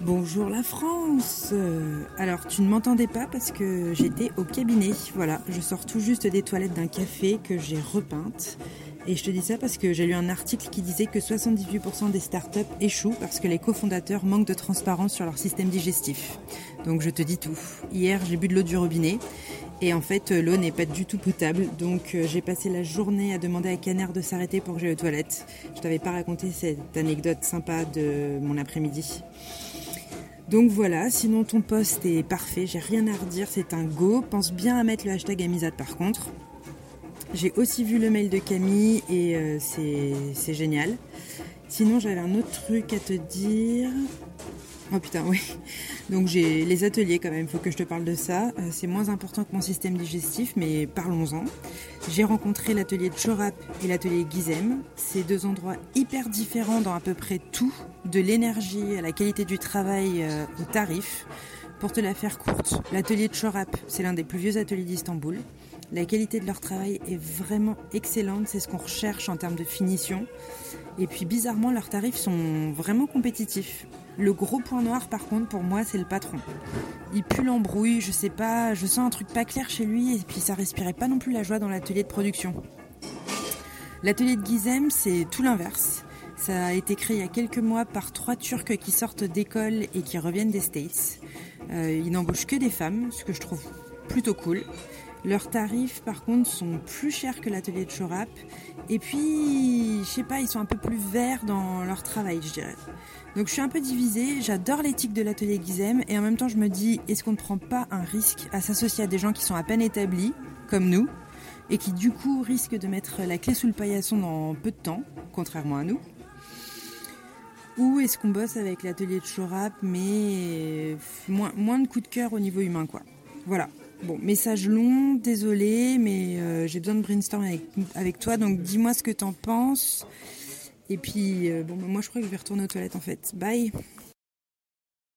Bonjour la France Euh, Alors tu ne m'entendais pas parce que j'étais au cabinet. Voilà, je sors tout juste des toilettes d'un café que j'ai repeinte. Et je te dis ça parce que j'ai lu un article qui disait que 78% des startups échouent parce que les cofondateurs manquent de transparence sur leur système digestif. Donc je te dis tout. Hier j'ai bu de l'eau du robinet et en fait l'eau n'est pas du tout potable. Donc euh, j'ai passé la journée à demander à Caner de s'arrêter pour que j'aille aux toilettes. Je t'avais pas raconté cette anecdote sympa de mon après-midi. Donc voilà, sinon ton post est parfait, j'ai rien à redire, c'est un go. Pense bien à mettre le hashtag Amisade par contre. J'ai aussi vu le mail de Camille et euh, c'est c'est génial. Sinon j'avais un autre truc à te dire. Oh putain, oui. Donc j'ai les ateliers quand même, faut que je te parle de ça. Euh, c'est moins important que mon système digestif, mais parlons-en. J'ai rencontré l'atelier de Chorap et l'atelier Gizem. C'est deux endroits hyper différents dans à peu près tout, de l'énergie à la qualité du travail euh, au tarif. Pour te la faire courte, l'atelier de Chorap, c'est l'un des plus vieux ateliers d'Istanbul. La qualité de leur travail est vraiment excellente, c'est ce qu'on recherche en termes de finition. Et puis bizarrement, leurs tarifs sont vraiment compétitifs. Le gros point noir par contre pour moi c'est le patron. Il pue l'embrouille, je sais pas, je sens un truc pas clair chez lui et puis ça respirait pas non plus la joie dans l'atelier de production. L'atelier de Gizem c'est tout l'inverse. Ça a été créé il y a quelques mois par trois Turcs qui sortent d'école et qui reviennent des States. Euh, ils n'embauchent que des femmes, ce que je trouve plutôt cool. Leurs tarifs, par contre, sont plus chers que l'atelier de Chorap. Et puis, je sais pas, ils sont un peu plus verts dans leur travail, je dirais. Donc, je suis un peu divisée. J'adore l'éthique de l'atelier Gizem. Et en même temps, je me dis, est-ce qu'on ne prend pas un risque à s'associer à des gens qui sont à peine établis, comme nous, et qui, du coup, risquent de mettre la clé sous le paillasson dans peu de temps, contrairement à nous? Ou est-ce qu'on bosse avec l'atelier de Chorap, mais moins, moins de coup de cœur au niveau humain, quoi? Voilà. Bon, message long, désolé, mais euh, j'ai besoin de brainstorm avec, toi, donc dis-moi ce que t'en penses. Et puis, euh, bon, bah, moi je crois que je vais retourner aux toilettes en fait. Bye